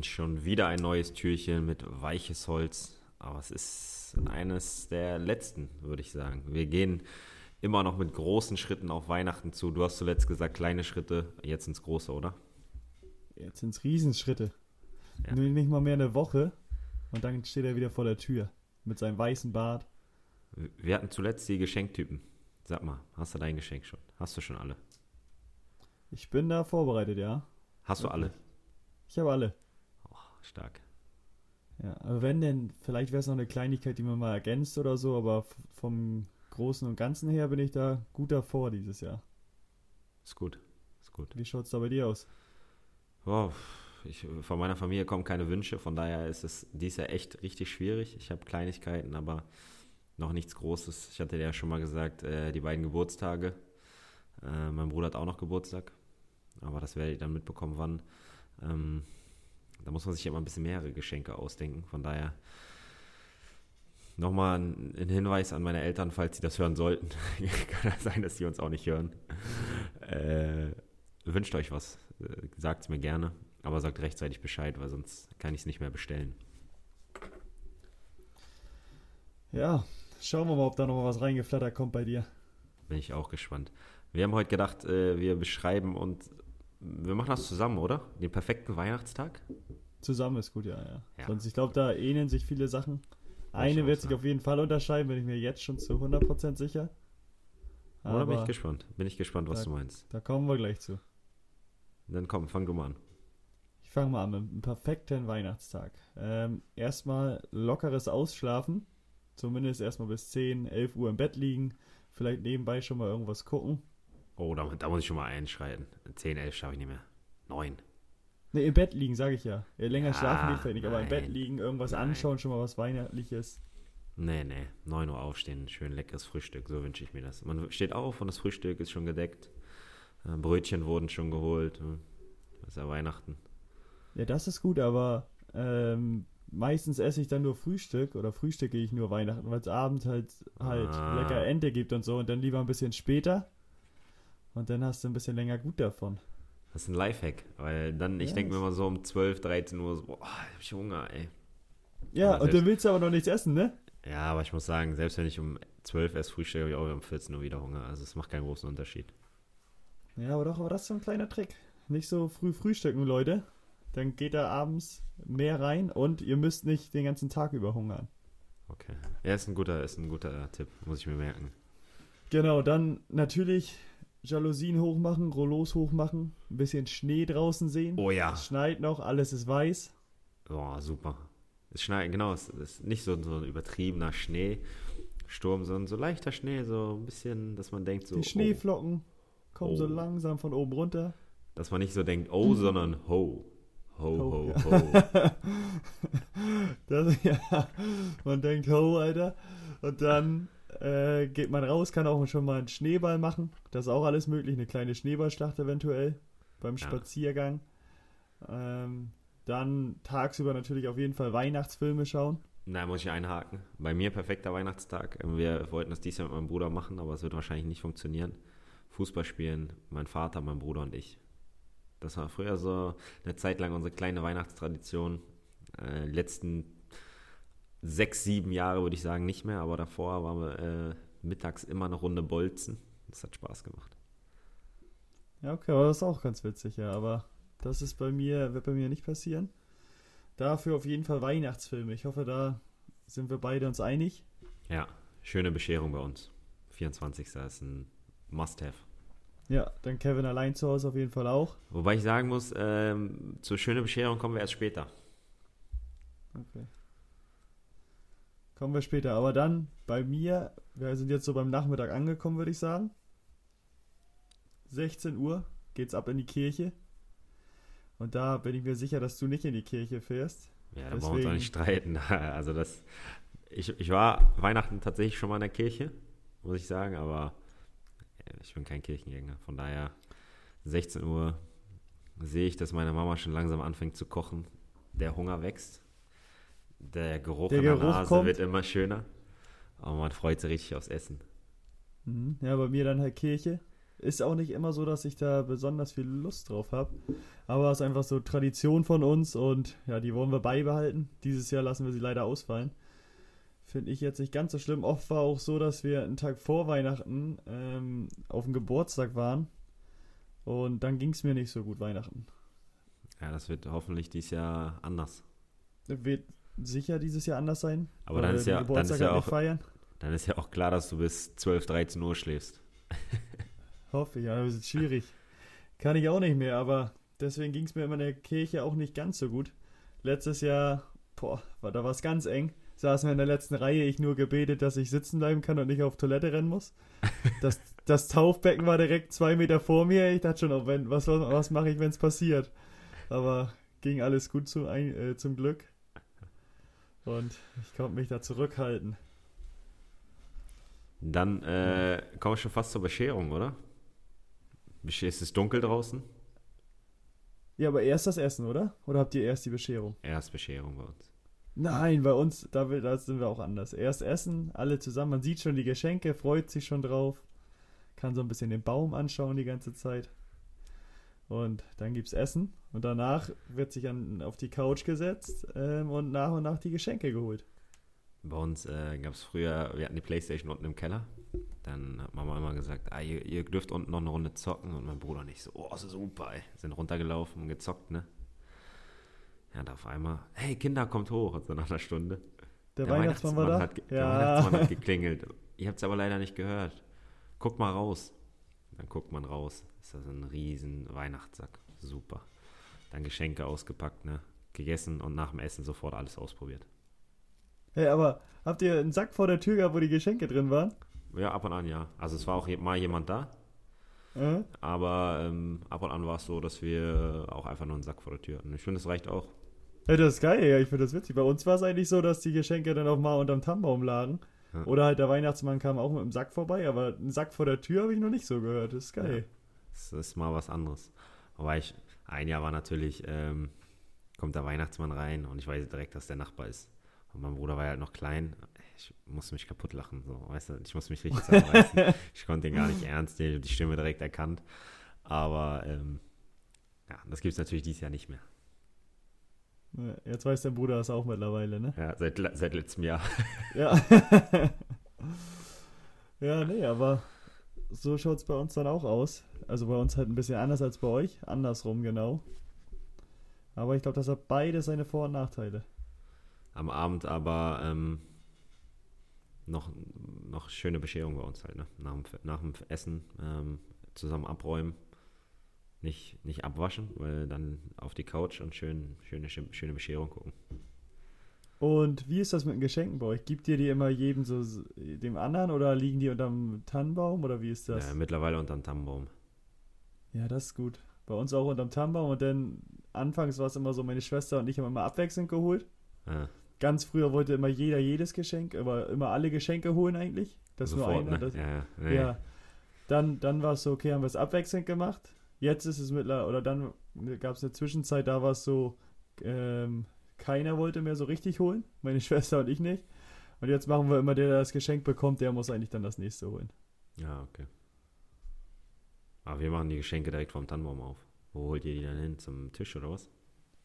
Und schon wieder ein neues Türchen mit weiches Holz. Aber es ist eines der letzten, würde ich sagen. Wir gehen immer noch mit großen Schritten auf Weihnachten zu. Du hast zuletzt gesagt, kleine Schritte, jetzt ins große, oder? Jetzt sind es Riesenschritte. Ja. Nur nicht mal mehr eine Woche und dann steht er wieder vor der Tür mit seinem weißen Bart. Wir hatten zuletzt die Geschenktypen. Sag mal, hast du dein Geschenk schon? Hast du schon alle? Ich bin da vorbereitet, ja. Hast du alle? Ich habe alle. Stark. Ja, aber wenn denn, vielleicht wäre es noch eine Kleinigkeit, die man mal ergänzt oder so, aber vom Großen und Ganzen her bin ich da gut davor dieses Jahr. Ist gut, ist gut. Wie schaut es da bei dir aus? Oh, ich, von meiner Familie kommen keine Wünsche, von daher ist es dies Jahr echt richtig schwierig. Ich habe Kleinigkeiten, aber noch nichts Großes. Ich hatte dir ja schon mal gesagt, äh, die beiden Geburtstage. Äh, mein Bruder hat auch noch Geburtstag, aber das werde ich dann mitbekommen, wann. Ähm, da muss man sich immer ein bisschen mehrere Geschenke ausdenken. Von daher nochmal ein, ein Hinweis an meine Eltern, falls sie das hören sollten. Kann ja sein, dass sie uns auch nicht hören. Äh, wünscht euch was. Äh, Sagt es mir gerne. Aber sagt rechtzeitig Bescheid, weil sonst kann ich es nicht mehr bestellen. Ja, schauen wir mal, ob da noch was reingeflattert kommt bei dir. Bin ich auch gespannt. Wir haben heute gedacht, äh, wir beschreiben und wir machen das zusammen, oder? Den perfekten Weihnachtstag? Zusammen ist gut, ja, ja. ja. Sonst, ich glaube, da ähneln sich viele Sachen. Eine wird sich auf jeden Fall unterscheiden, bin ich mir jetzt schon zu 100% sicher. Aber Oder bin ich gespannt. Bin ich gespannt, was da, du meinst. Da kommen wir gleich zu. Dann komm, fang du mal an. Ich fange mal an mit einem perfekten Weihnachtstag. Ähm, erstmal lockeres Ausschlafen. Zumindest erstmal bis 10, 11 Uhr im Bett liegen. Vielleicht nebenbei schon mal irgendwas gucken. Oh, da, da muss ich schon mal einschreiten. 10, 11 schaffe ich nicht mehr. 9. Ne, im Bett liegen, sage ich ja. Länger ja, schlafen geht nicht, aber im Bett liegen, irgendwas nein. anschauen, schon mal was Weihnachtliches. Nee, nee. 9 Uhr aufstehen, schön leckeres Frühstück, so wünsche ich mir das. Man steht auf und das Frühstück ist schon gedeckt. Äh, Brötchen wurden schon geholt. Hm. Das ist ja Weihnachten. Ja, das ist gut, aber ähm, meistens esse ich dann nur Frühstück oder frühstücke ich nur Weihnachten, weil es abends halt, halt ah. lecker Ente gibt und so und dann lieber ein bisschen später und dann hast du ein bisschen länger gut davon. Das ist ein Lifehack, weil dann, ich denke mir immer so um 12, 13 Uhr so, boah, hab ich Hunger, ey. Ja, und dann willst du aber noch nichts essen, ne? Ja, aber ich muss sagen, selbst wenn ich um 12 erst frühstücke, habe ich auch um 14 Uhr wieder Hunger. Also es macht keinen großen Unterschied. Ja, aber doch, aber das ist so ein kleiner Trick. Nicht so früh frühstücken, Leute. Dann geht da abends mehr rein und ihr müsst nicht den ganzen Tag über hungern. Okay. Ja, ist ein guter, ist ein guter Tipp, muss ich mir merken. Genau, dann natürlich Jalousien hochmachen, Rollos hochmachen, ein bisschen Schnee draußen sehen. Oh ja. Es schneit noch, alles ist weiß. Oh, super. Es schneit, genau, es ist nicht so, so ein übertriebener Schneesturm, sondern so leichter Schnee, so ein bisschen, dass man denkt so. Die Schneeflocken oh. kommen oh. so langsam von oben runter. Dass man nicht so denkt, oh, sondern ho. Ho, ho, ho. ho. Ja. das, ja, man denkt ho, Alter. Und dann äh, geht man raus, kann auch schon mal einen Schneeball machen. Das ist auch alles möglich. Eine kleine Schneeballschlacht eventuell beim ja. Spaziergang. Ähm, dann tagsüber natürlich auf jeden Fall Weihnachtsfilme schauen. Na, muss ich einhaken. Bei mir perfekter Weihnachtstag. Wir wollten das dieses Jahr mit meinem Bruder machen, aber es wird wahrscheinlich nicht funktionieren. Fußball spielen, mein Vater, mein Bruder und ich. Das war früher so eine Zeit lang unsere kleine Weihnachtstradition. Äh, letzten sechs, sieben Jahre würde ich sagen nicht mehr, aber davor waren wir äh, mittags immer eine Runde Bolzen. Das hat Spaß gemacht. Ja, okay, aber das ist auch ganz witzig, ja. Aber das ist bei mir, wird bei mir nicht passieren. Dafür auf jeden Fall Weihnachtsfilme. Ich hoffe, da sind wir beide uns einig. Ja, schöne Bescherung bei uns. 24. ist ein Must-Have. Ja, dann Kevin allein zu Hause auf jeden Fall auch. Wobei ich sagen muss, ähm, zur schönen Bescherung kommen wir erst später. Okay. Kommen wir später. Aber dann bei mir, wir sind jetzt so beim Nachmittag angekommen, würde ich sagen. 16 Uhr geht's ab in die Kirche. Und da bin ich mir sicher, dass du nicht in die Kirche fährst. Ja, da brauchen wir uns auch nicht streiten. Also das, ich, ich war Weihnachten tatsächlich schon mal in der Kirche, muss ich sagen, aber ich bin kein Kirchengänger. Von daher 16 Uhr sehe ich, dass meine Mama schon langsam anfängt zu kochen. Der Hunger wächst. Der Geruch der in der Geruch Nase kommt. wird immer schöner. Aber man freut sich richtig aufs Essen. Mhm. Ja, bei mir dann halt Kirche. Ist auch nicht immer so, dass ich da besonders viel Lust drauf habe. Aber es ist einfach so Tradition von uns und ja, die wollen wir beibehalten. Dieses Jahr lassen wir sie leider ausfallen. Finde ich jetzt nicht ganz so schlimm. Oft war auch so, dass wir einen Tag vor Weihnachten ähm, auf dem Geburtstag waren. Und dann ging es mir nicht so gut Weihnachten. Ja, das wird hoffentlich dieses Jahr anders. Wird sicher dieses Jahr anders sein. Aber dann ist, ja, dann, ist ja auch, feiern. dann ist ja auch klar, dass du bis 12, 13 Uhr schläfst. Hoffe ich, ja, das ist schwierig. Kann ich auch nicht mehr, aber deswegen ging es mir in der Kirche auch nicht ganz so gut. Letztes Jahr, boah, war, da war es ganz eng. Saßen wir in der letzten Reihe, ich nur gebetet, dass ich sitzen bleiben kann und nicht auf Toilette rennen muss. Das, das Taufbecken war direkt zwei Meter vor mir. Ich dachte schon, oh, wenn, was, was mache ich, wenn es passiert? Aber ging alles gut zu, äh, zum Glück. Und ich konnte mich da zurückhalten. Dann äh, komme ich schon fast zur Bescherung, oder? Ist es dunkel draußen? Ja, aber erst das Essen, oder? Oder habt ihr erst die Bescherung? Erst Bescherung bei uns. Nein, bei uns, da, da sind wir auch anders. Erst Essen, alle zusammen. Man sieht schon die Geschenke, freut sich schon drauf. Kann so ein bisschen den Baum anschauen die ganze Zeit. Und dann gibt's Essen. Und danach wird sich an, auf die Couch gesetzt ähm, und nach und nach die Geschenke geholt. Bei uns äh, gab es früher, wir hatten die Playstation unten im Keller. Dann hat Mama immer gesagt, ah, ihr, ihr, dürft unten noch eine Runde zocken. Und mein Bruder nicht so, oh, super, ey. Sind runtergelaufen und gezockt, ne? Ja, da auf einmal, hey, Kinder, kommt hoch. so nach einer Stunde. Der, der Weihnachtsmann, Weihnachtsmann, war da? Hat, ja. Der Weihnachtsmann hat geklingelt. Ihr habt es aber leider nicht gehört. Guck mal raus. Dann guckt man raus. Ist das ein riesen Weihnachtssack. Super. Dann Geschenke ausgepackt, ne? Gegessen und nach dem Essen sofort alles ausprobiert. Hey, aber habt ihr einen Sack vor der Tür gehabt, wo die Geschenke drin waren? Ja, ab und an, ja. Also es war auch mal jemand da. Mhm. Aber ähm, ab und an war es so, dass wir auch einfach nur einen Sack vor der Tür hatten. Ich finde, das reicht auch. Ja, das ist geil, ja, ich finde das witzig. Bei uns war es eigentlich so, dass die Geschenke dann auch mal unterm Tannenbaum lagen. Ja. Oder halt der Weihnachtsmann kam auch mit einem Sack vorbei, aber einen Sack vor der Tür habe ich noch nicht so gehört. Das ist geil. Ja, das ist mal was anderes. Aber ich, ein Jahr war natürlich, ähm, kommt der Weihnachtsmann rein und ich weiß direkt, dass der Nachbar ist. Und mein Bruder war ja halt noch klein. Ich musste mich kaputt lachen, so, weißt du, ich musste mich richtig zusammenreißen. ich konnte ihn gar nicht ernst nehmen, die Stimme direkt erkannt. Aber ähm, ja, das gibt es natürlich dieses Jahr nicht mehr. Jetzt weiß der Bruder das auch mittlerweile, ne? Ja, seit, seit letztem Jahr. Ja. ja, nee, aber so schaut es bei uns dann auch aus. Also bei uns halt ein bisschen anders als bei euch. Andersrum genau. Aber ich glaube, das hat beide seine Vor- und Nachteile. Am Abend aber ähm, noch, noch schöne Bescherung bei uns halt, ne? Nach dem, nach dem Essen ähm, zusammen abräumen. Nicht, nicht abwaschen, weil dann auf die Couch und schön, schöne, schöne Bescherung gucken. Und wie ist das mit den Geschenken bei euch? Gibt ihr die immer jedem so dem anderen oder liegen die unterm Tannenbaum oder wie ist das? Ja, mittlerweile unterm Tannenbaum. Ja, das ist gut. Bei uns auch unterm Tannenbaum und dann anfangs war es immer so, meine Schwester und ich haben immer abwechselnd geholt. Ja. Ganz früher wollte immer jeder jedes Geschenk, aber immer alle Geschenke holen eigentlich. Das Sofort, nur einer. Ne? Ja, nee. ja. Dann, dann war es so, okay, haben wir es abwechselnd gemacht. Jetzt ist es mittlerweile, oder dann gab es eine Zwischenzeit, da war es so, ähm, keiner wollte mehr so richtig holen. Meine Schwester und ich nicht. Und jetzt machen wir immer, der, der das Geschenk bekommt, der muss eigentlich dann das nächste holen. Ja, okay. Aber wir machen die Geschenke direkt vom Tannenbaum auf. Wo holt ihr die dann hin? Zum Tisch oder was?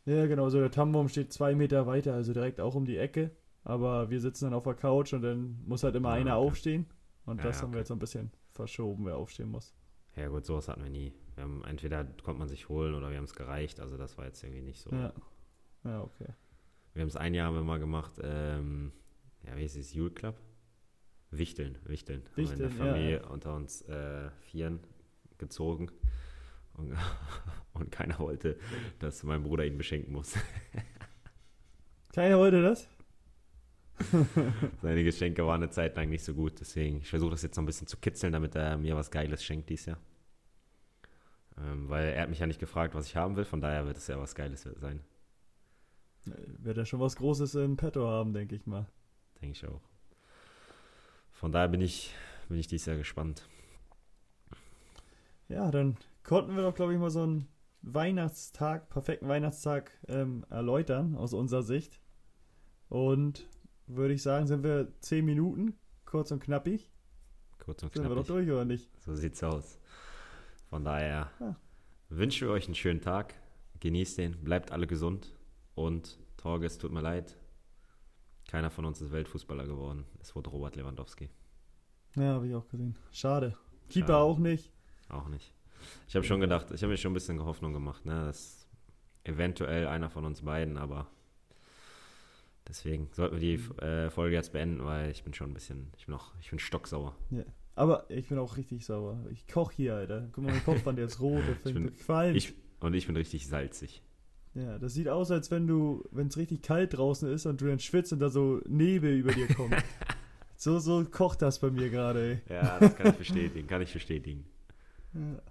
Ja, genau. So der Tannenbaum steht zwei Meter weiter, also direkt auch um die Ecke. Aber wir sitzen dann auf der Couch und dann muss halt immer ja, einer okay. aufstehen. Und ja, das ja, haben wir jetzt ein bisschen verschoben, wer aufstehen muss. Ja, gut, sowas hatten wir nie. Wir haben, entweder konnte man sich holen oder wir haben es gereicht. Also das war jetzt irgendwie nicht so. Ja, ja okay. Wir haben es ein Jahr haben wir mal gemacht, ähm, ja, wie hieß es, Jule Club? Wichteln, Wichteln. Wichteln haben wir in der Familie ja. unter uns äh, Vieren gezogen. Und, und, keiner wollte, dass mein Bruder ihn beschenken muss. Keiner wollte das? Seine Geschenke waren eine Zeit lang nicht so gut, deswegen ich versuche das jetzt noch ein bisschen zu kitzeln, damit er mir was Geiles schenkt dieses Jahr. Ähm, weil er hat mich ja nicht gefragt, was ich haben will, von daher wird es ja was Geiles sein. Wird er schon was Großes im Petto haben, denke ich mal. Denke ich auch. Von daher bin ich, bin ich dieses Jahr gespannt. Ja, dann konnten wir doch, glaube ich, mal so einen Weihnachtstag, perfekten Weihnachtstag ähm, erläutern aus unserer Sicht. Und würde ich sagen, sind wir zehn Minuten, kurz und knappig. Kurz und knappig. Sind wir doch durch, oder nicht? So sieht's aus. Von daher Ja. wünschen wir euch einen schönen Tag. Genießt den, bleibt alle gesund. Und Torge, es tut mir leid. Keiner von uns ist Weltfußballer geworden. Es wurde Robert Lewandowski. Ja, habe ich auch gesehen. Schade. Keeper Schade. auch nicht. Auch nicht. Ich habe schon gedacht, ich habe mir schon ein bisschen Hoffnung gemacht, ne? dass eventuell einer von uns beiden, aber deswegen sollten wir die äh, Folge jetzt beenden, weil ich bin schon ein bisschen, ich bin noch, ich bin stocksauer. Aber ich bin auch richtig sauer. Ich koche hier, Alter. Guck mal, mein Kopfband, der ist rot, der fängt bin- an gefallen. Ich, und ich bin richtig salzig. Ja, das sieht aus, als wenn du, wenn es richtig kalt draußen ist und du dann schwitzt und da so Nebel über dir kommt. so, so kocht das bei mir gerade, ey. Ja, das kann ich bestätigen, kann ich bestätigen. Ja.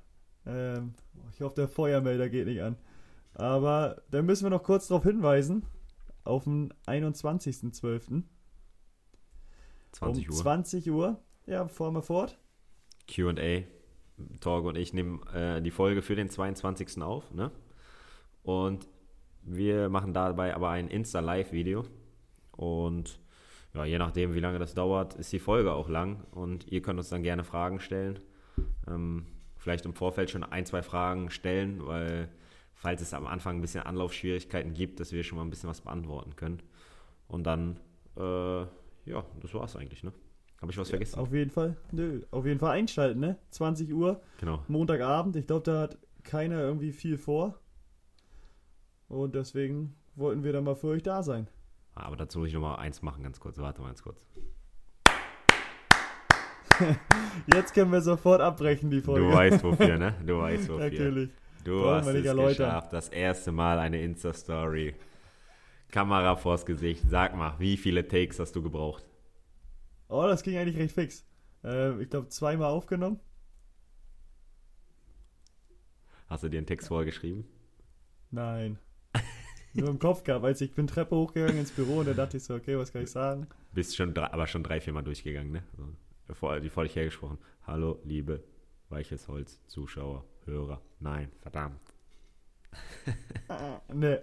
Ähm, ich hoffe, der Feuermelder geht nicht an. Aber dann müssen wir noch kurz darauf hinweisen, auf den 21.12. 20 um Uhr. 20 Uhr. Ja, fahren wir fort. Q&A. Torge und ich nehmen äh, die Folge für den 22. auf, ne? Und wir machen dabei aber ein Insta-Live-Video. Und ja, je nachdem, wie lange das dauert, ist die Folge auch lang. Und ihr könnt uns dann gerne Fragen stellen. Ähm, vielleicht im Vorfeld schon ein, zwei Fragen stellen, weil falls es am Anfang ein bisschen Anlaufschwierigkeiten gibt, dass wir schon mal ein bisschen was beantworten können. Und dann, äh, ja, das war's eigentlich, ne? Habe ich was vergessen? Auf jeden Fall. Nö, auf jeden Fall einschalten, ne? 20 Uhr, Genau. Montagabend. Ich glaube, da hat keiner irgendwie viel vor. Und deswegen wollten wir dann mal für euch da sein. Aber dazu muss ich noch mal eins machen, ganz kurz. Warte mal ganz kurz. Jetzt können wir sofort abbrechen, die Folge. Du weißt wofür, ne? Du weißt wofür. Natürlich. Du Brauchen hast es erläutern. geschafft. Das erste Mal eine Insta-Story. Kamera vors Gesicht. Sag mal, wie viele Takes hast du gebraucht? Oh, das ging eigentlich recht fix. Äh, ich glaube, zweimal aufgenommen. Hast du dir einen Text vorgeschrieben? Nein. Nur im Kopf gehabt. Als ich bin Treppe hochgegangen ins Büro und da dachte ich so, okay, was kann ich sagen? Bist schon drei, aber schon drei, vier Mal durchgegangen, ne? Also, bevor, bevor ich hergesprochen. Hallo, liebe Weiches Holz, Zuschauer, Hörer. Nein, verdammt. Ah, nee.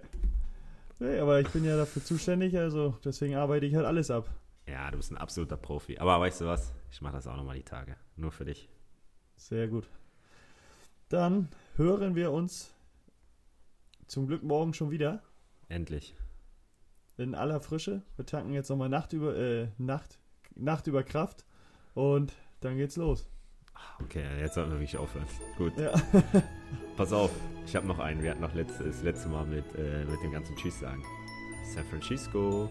Nee, aber ich bin ja dafür zuständig, also deswegen arbeite ich halt alles ab. Ja, du bist ein absoluter Profi. Aber weißt du was? Ich mache das auch nochmal die Tage. Nur für dich. Sehr gut. Dann hören wir uns zum Glück morgen schon wieder Endlich. in aller Frische. Wir tanken jetzt nochmal Nacht über, äh, Nacht, Nacht über Kraft und dann geht's los. Okay, jetzt sollten wir wirklich aufhören. Gut. Ja. Pass auf, ich habe noch einen. Wir hatten noch letzte, das letzte Mal mit, äh, mit dem ganzen Tschüss sagen. San Francisco.